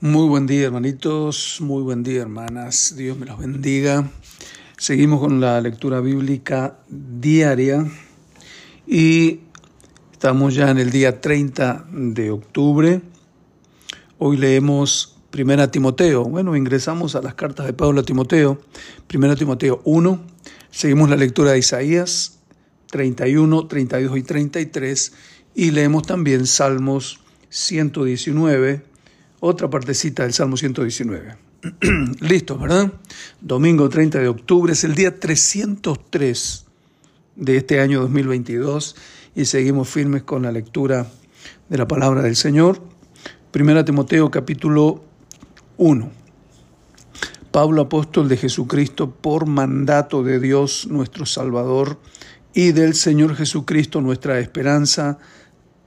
Muy buen día, hermanitos, muy buen día, hermanas. Dios me los bendiga. Seguimos con la lectura bíblica diaria y estamos ya en el día 30 de octubre. Hoy leemos Primera Timoteo. Bueno, ingresamos a las cartas de Pablo a Timoteo. Primera Timoteo 1. Seguimos la lectura de Isaías 31, 32 y 33 y leemos también Salmos 119 otra partecita del Salmo 119. Listo, ¿verdad? Domingo 30 de octubre es el día 303 de este año 2022 y seguimos firmes con la lectura de la palabra del Señor. Primera Timoteo capítulo 1. Pablo apóstol de Jesucristo por mandato de Dios nuestro Salvador y del Señor Jesucristo nuestra esperanza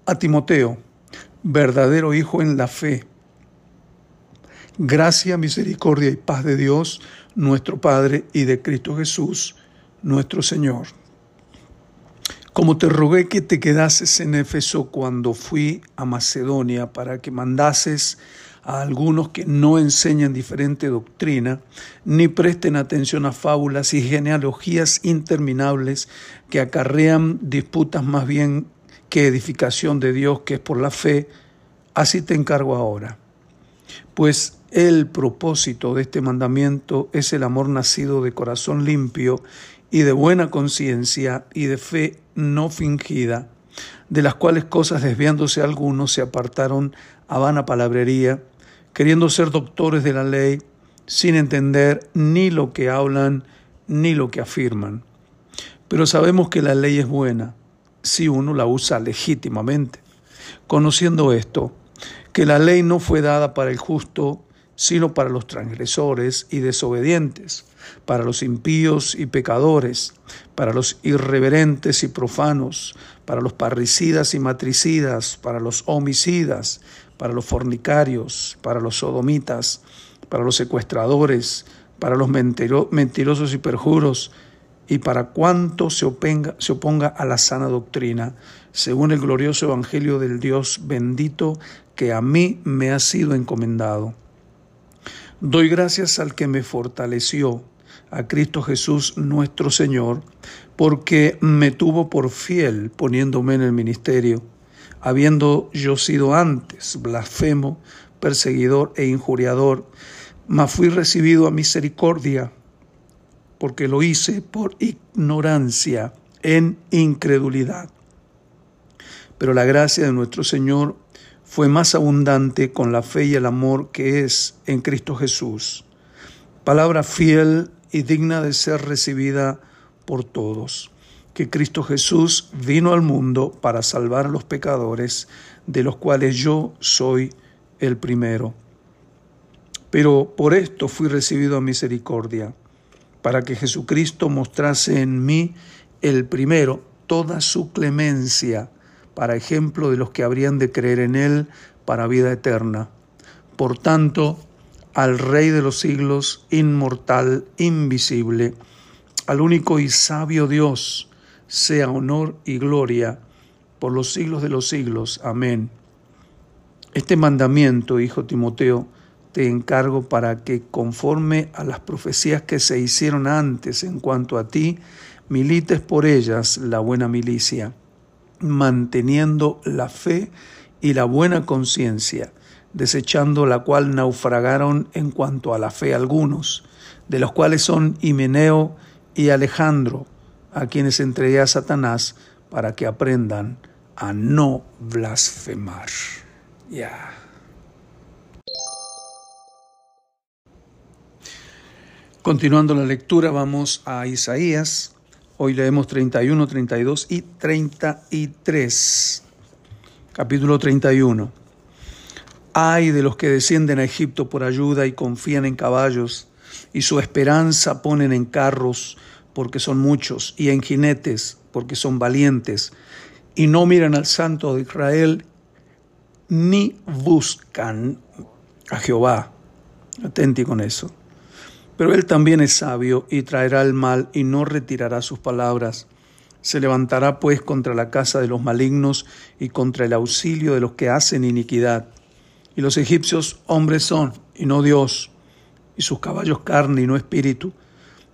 a Timoteo, verdadero hijo en la fe Gracia, misericordia y paz de Dios, nuestro Padre, y de Cristo Jesús, nuestro Señor. Como te rogué que te quedases en Éfeso cuando fui a Macedonia para que mandases a algunos que no enseñan diferente doctrina, ni presten atención a fábulas y genealogías interminables que acarrean disputas más bien que edificación de Dios que es por la fe, así te encargo ahora. Pues el propósito de este mandamiento es el amor nacido de corazón limpio y de buena conciencia y de fe no fingida, de las cuales cosas desviándose algunos se apartaron a vana palabrería, queriendo ser doctores de la ley, sin entender ni lo que hablan ni lo que afirman. Pero sabemos que la ley es buena si uno la usa legítimamente. Conociendo esto, que la ley no fue dada para el justo, sino para los transgresores y desobedientes, para los impíos y pecadores, para los irreverentes y profanos, para los parricidas y matricidas, para los homicidas, para los fornicarios, para los sodomitas, para los secuestradores, para los mentirosos y perjuros, y para cuanto se se oponga a la sana doctrina, según el glorioso Evangelio del Dios bendito que a mí me ha sido encomendado Doy gracias al que me fortaleció, a Cristo Jesús nuestro Señor, porque me tuvo por fiel poniéndome en el ministerio, habiendo yo sido antes blasfemo, perseguidor e injuriador, mas fui recibido a misericordia, porque lo hice por ignorancia, en incredulidad. Pero la gracia de nuestro Señor fue más abundante con la fe y el amor que es en Cristo Jesús. Palabra fiel y digna de ser recibida por todos, que Cristo Jesús vino al mundo para salvar a los pecadores, de los cuales yo soy el primero. Pero por esto fui recibido a misericordia, para que Jesucristo mostrase en mí el primero toda su clemencia, para ejemplo de los que habrían de creer en Él para vida eterna. Por tanto, al Rey de los siglos, inmortal, invisible, al único y sabio Dios, sea honor y gloria por los siglos de los siglos. Amén. Este mandamiento, hijo Timoteo, te encargo para que, conforme a las profecías que se hicieron antes en cuanto a ti, milites por ellas la buena milicia manteniendo la fe y la buena conciencia, desechando la cual naufragaron en cuanto a la fe algunos, de los cuales son Himeneo y Alejandro, a quienes entregué a Satanás para que aprendan a no blasfemar. Ya. Continuando la lectura, vamos a Isaías Hoy leemos 31, 32 y 33. Capítulo 31. Ay de los que descienden a Egipto por ayuda y confían en caballos, y su esperanza ponen en carros, porque son muchos, y en jinetes, porque son valientes, y no miran al Santo de Israel, ni buscan a Jehová. Atenti con eso. Pero él también es sabio y traerá el mal y no retirará sus palabras. Se levantará pues contra la casa de los malignos y contra el auxilio de los que hacen iniquidad. Y los egipcios hombres son, y no Dios, y sus caballos carne y no espíritu.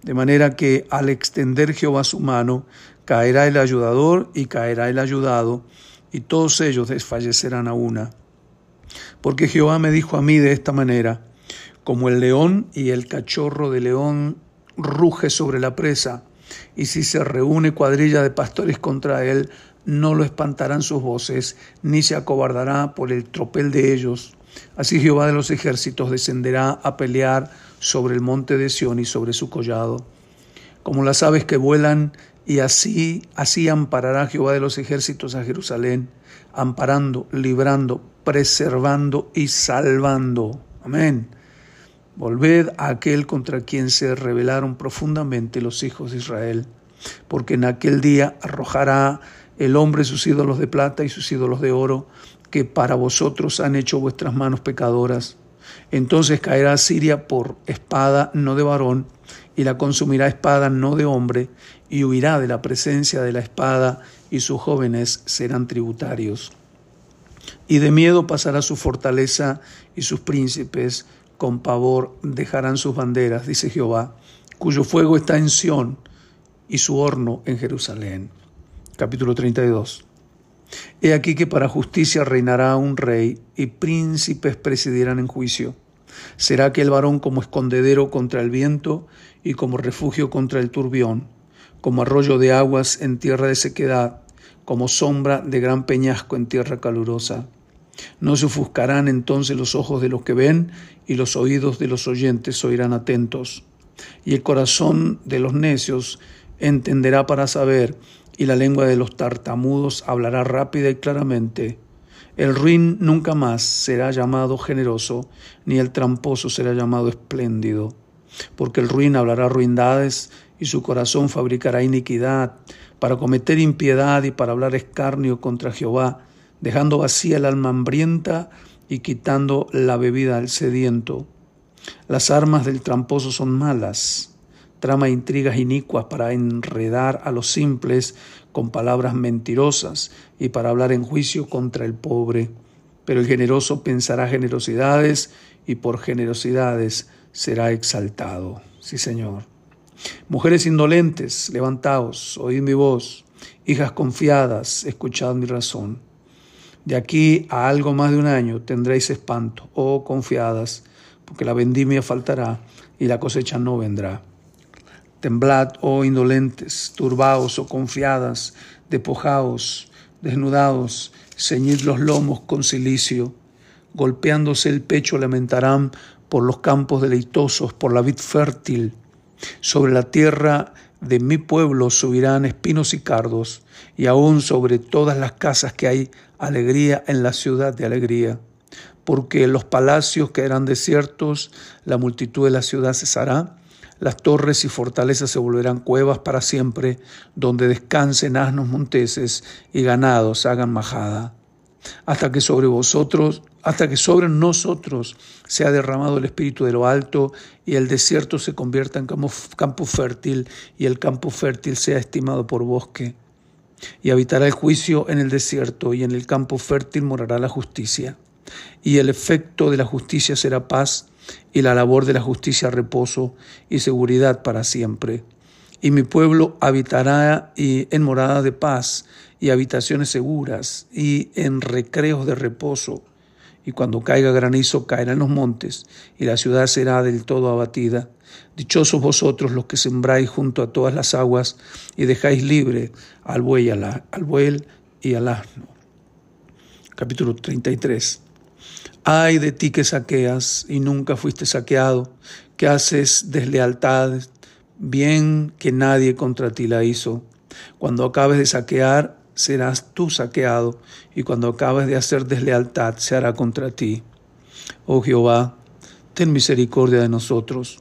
De manera que al extender Jehová su mano, caerá el ayudador y caerá el ayudado, y todos ellos desfallecerán a una. Porque Jehová me dijo a mí de esta manera, como el león y el cachorro de león ruge sobre la presa, y si se reúne cuadrilla de pastores contra él, no lo espantarán sus voces, ni se acobardará por el tropel de ellos. Así Jehová de los ejércitos descenderá a pelear sobre el monte de Sión y sobre su collado. Como las aves que vuelan, y así, así amparará Jehová de los ejércitos a Jerusalén, amparando, librando, preservando y salvando. Amén. Volved a aquel contra quien se rebelaron profundamente los hijos de Israel, porque en aquel día arrojará el hombre sus ídolos de plata y sus ídolos de oro, que para vosotros han hecho vuestras manos pecadoras. Entonces caerá Siria por espada no de varón, y la consumirá espada no de hombre, y huirá de la presencia de la espada, y sus jóvenes serán tributarios. Y de miedo pasará su fortaleza, y sus príncipes con pavor dejarán sus banderas, dice Jehová, cuyo fuego está en Sión y su horno en Jerusalén. Capítulo 32. He aquí que para justicia reinará un rey y príncipes presidirán en juicio. Será aquel varón como escondedero contra el viento y como refugio contra el turbión, como arroyo de aguas en tierra de sequedad, como sombra de gran peñasco en tierra calurosa. No se ofuscarán entonces los ojos de los que ven y los oídos de los oyentes oirán atentos. Y el corazón de los necios entenderá para saber y la lengua de los tartamudos hablará rápida y claramente. El ruin nunca más será llamado generoso, ni el tramposo será llamado espléndido, porque el ruin hablará ruindades y su corazón fabricará iniquidad para cometer impiedad y para hablar escarnio contra Jehová dejando vacía el alma hambrienta y quitando la bebida al sediento. Las armas del tramposo son malas, trama intrigas inicuas para enredar a los simples con palabras mentirosas y para hablar en juicio contra el pobre. Pero el generoso pensará generosidades y por generosidades será exaltado. Sí, Señor. Mujeres indolentes, levantaos, oíd mi voz. Hijas confiadas, escuchad mi razón. De aquí a algo más de un año tendréis espanto, oh confiadas, porque la vendimia faltará y la cosecha no vendrá. Temblad, oh indolentes, turbaos, oh confiadas, despojaos, desnudados, ceñid los lomos con silicio, golpeándose el pecho lamentarán por los campos deleitosos, por la vid fértil. Sobre la tierra de mi pueblo subirán espinos y cardos, y aún sobre todas las casas que hay alegría en la ciudad de alegría. Porque los palacios quedarán desiertos, la multitud de la ciudad cesará, las torres y fortalezas se volverán cuevas para siempre, donde descansen asnos monteses y ganados hagan majada. Hasta que sobre vosotros, hasta que sobre nosotros sea derramado el espíritu de lo alto y el desierto se convierta en campo fértil y el campo fértil sea estimado por bosque y habitará el juicio en el desierto, y en el campo fértil morará la justicia. Y el efecto de la justicia será paz, y la labor de la justicia reposo y seguridad para siempre. Y mi pueblo habitará en morada de paz, y habitaciones seguras, y en recreos de reposo. Y cuando caiga granizo, caerá en los montes, y la ciudad será del todo abatida Dichosos vosotros los que sembráis junto a todas las aguas y dejáis libre al buey, al buey y al asno. Capítulo 33. Ay de ti que saqueas y nunca fuiste saqueado, que haces deslealtad, bien que nadie contra ti la hizo. Cuando acabes de saquear, serás tú saqueado, y cuando acabes de hacer deslealtad, se hará contra ti. Oh Jehová, ten misericordia de nosotros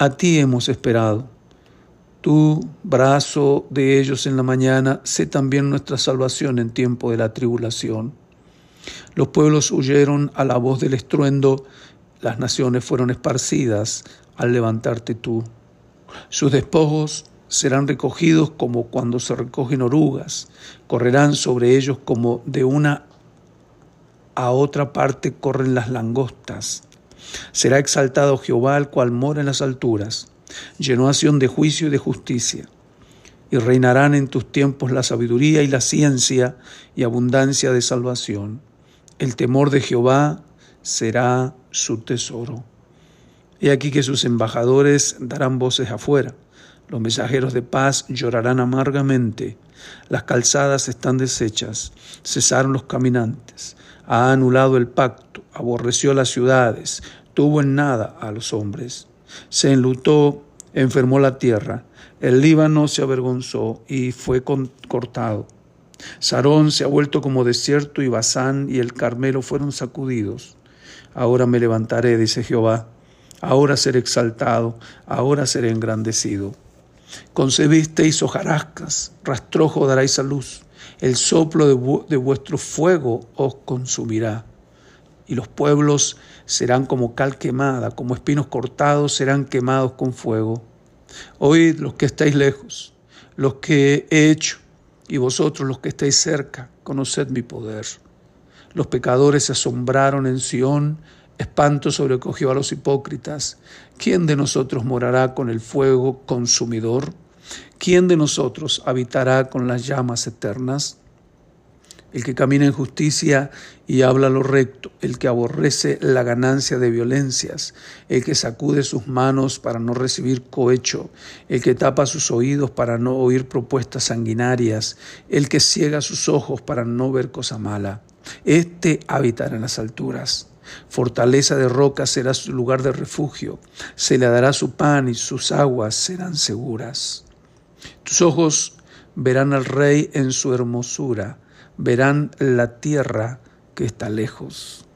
a ti hemos esperado. Tu brazo de ellos en la mañana, sé también nuestra salvación en tiempo de la tribulación. Los pueblos huyeron a la voz del estruendo, las naciones fueron esparcidas al levantarte tú. Sus despojos serán recogidos como cuando se recogen orugas, correrán sobre ellos como de una a otra parte corren las langostas. Será exaltado Jehová, el cual mora en las alturas, llenó acción de juicio y de justicia. Y reinarán en tus tiempos la sabiduría y la ciencia y abundancia de salvación. El temor de Jehová será su tesoro. He aquí que sus embajadores darán voces afuera, los mensajeros de paz llorarán amargamente, las calzadas están deshechas, cesaron los caminantes, ha anulado el pacto, aborreció las ciudades, tuvo en nada a los hombres, se enlutó, enfermó la tierra, el Líbano se avergonzó y fue cortado. Sarón se ha vuelto como desierto y Basán y el Carmelo fueron sacudidos. Ahora me levantaré, dice Jehová, ahora seré exaltado, ahora seré engrandecido. Concebisteis hojarascas, rastrojo daréis a luz, el soplo de, vuestro fuego os consumirá. Y los pueblos serán como cal quemada, como espinos cortados serán quemados con fuego. Oíd los que estáis lejos, los que he hecho, y vosotros los que estáis cerca, conoced mi poder. Los pecadores se asombraron en Sión, espanto sobrecogió a los hipócritas. ¿Quién de nosotros morará con el fuego consumidor? ¿Quién de nosotros habitará con las llamas eternas? El que camina en justicia y habla lo recto, el que aborrece la ganancia de violencias, el que sacude sus manos para no recibir cohecho, el que tapa sus oídos para no oír propuestas sanguinarias, el que ciega sus ojos para no ver cosa mala. Este habitará en las alturas. Fortaleza de roca será su lugar de refugio. Se le dará su pan y sus aguas serán seguras. Tus ojos verán al rey en su hermosura, verán la tierra que está lejos.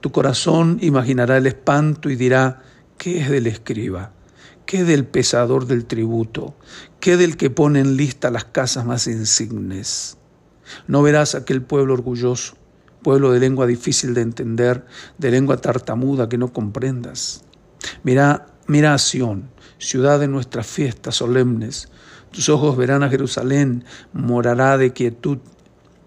Tu corazón imaginará el espanto y dirá, ¿qué es del escriba? ¿Qué del pesador del tributo? ¿Qué del que pone en lista las casas más insignes? No verás aquel pueblo orgulloso, pueblo de lengua difícil de entender, de lengua tartamuda que no comprendas. Mira, mira a Sión, ciudad de nuestras fiestas solemnes. Tus ojos verán a Jerusalén, morará de quietud,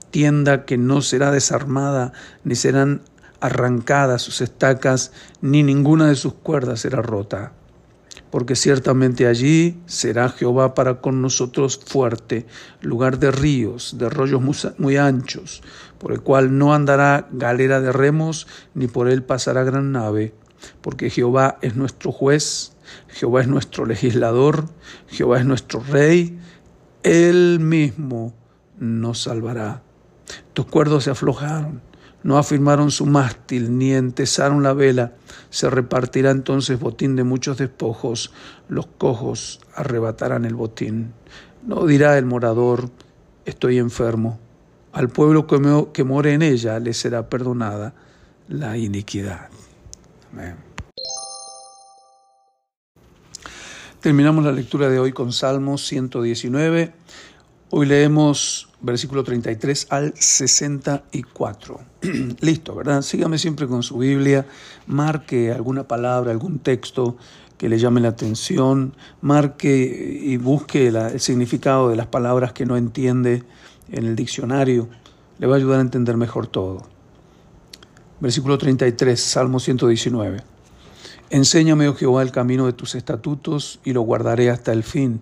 tienda que no será desarmada, ni serán arrancadas sus estacas, ni ninguna de sus cuerdas será rota porque ciertamente allí será Jehová para con nosotros fuerte, lugar de ríos, de rollos muy anchos, por el cual no andará galera de remos, ni por él pasará gran nave, porque Jehová es nuestro juez, Jehová es nuestro legislador, Jehová es nuestro rey, él mismo nos salvará. Tus cuerdos se aflojaron, no afirmaron su mástil ni entesaron la vela. Se repartirá entonces botín de muchos despojos, los cojos arrebatarán el botín. No dirá el morador, estoy enfermo. Al pueblo que, que more en ella le será perdonada la iniquidad. Amén. Terminamos la lectura de hoy con Salmos 119. Hoy leemos versículo 33 al 64. Listo, ¿verdad? Sígame siempre con su Biblia, marque alguna palabra, algún texto que le llame la atención, marque y busque el significado de las palabras que no entiende en el diccionario. Le va a ayudar a entender mejor todo. Versículo 33, Salmo 119. Enséñame, oh Jehová, el camino de tus estatutos y lo guardaré hasta el fin.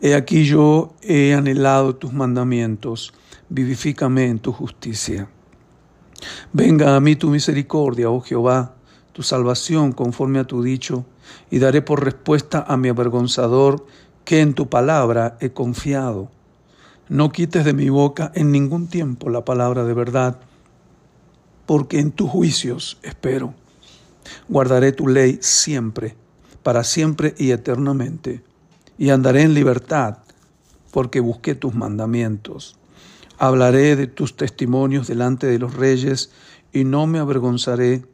He aquí yo he anhelado tus mandamientos, vivifícame en tu justicia. Venga a mí tu misericordia, oh Jehová, tu salvación conforme a tu dicho, y daré por respuesta a mi avergonzador que en tu palabra he confiado. No quites de mi boca en ningún tiempo la palabra de verdad, porque en tus juicios espero. Guardaré tu ley siempre, para siempre y eternamente y andaré en libertad, porque busqué tus mandamientos. Hablaré de tus testimonios delante de los reyes y no me avergonzaré,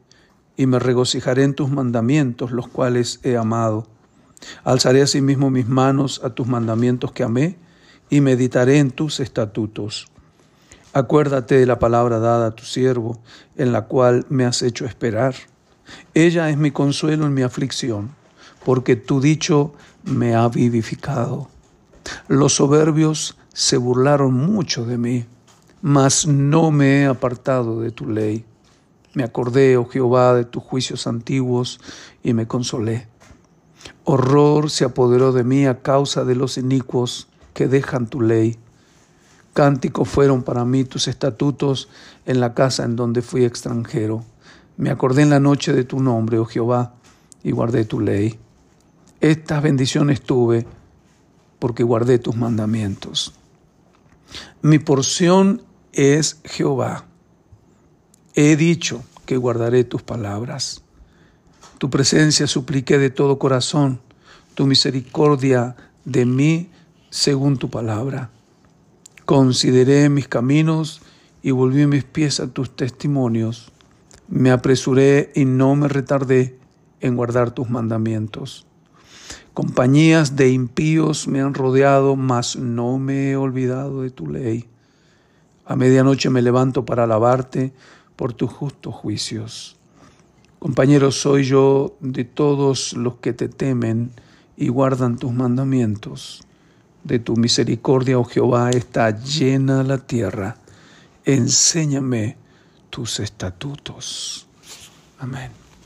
y me regocijaré en tus mandamientos, los cuales he amado. Alzaré asimismo mis manos a tus mandamientos que amé, y meditaré en tus estatutos. Acuérdate de la palabra dada a tu siervo, en la cual me has hecho esperar. Ella es mi consuelo en mi aflicción, porque tu dicho me ha vivificado. Los soberbios se burlaron mucho de mí, mas no me he apartado de tu ley. Me acordé, oh Jehová, de tus juicios antiguos y me consolé. Horror se apoderó de mí a causa de los inicuos que dejan tu ley. Cánticos fueron para mí tus estatutos en la casa en donde fui extranjero. Me acordé en la noche de tu nombre, oh Jehová, y guardé tu ley. Estas bendiciones tuve porque guardé tus mandamientos. Mi porción es Jehová. He dicho que guardaré tus palabras. Tu presencia supliqué de todo corazón, tu misericordia de mí según tu palabra. Consideré mis caminos y volví mis pies a tus testimonios. Me apresuré y no me retardé en guardar tus mandamientos. Compañías de impíos me han rodeado, mas no me he olvidado de tu ley. A medianoche me levanto para alabarte por tus justos juicios. Compañero, soy yo de todos los que te temen y guardan tus mandamientos. De tu misericordia, oh Jehová, está llena la tierra. Enséñame tus estatutos. Amén.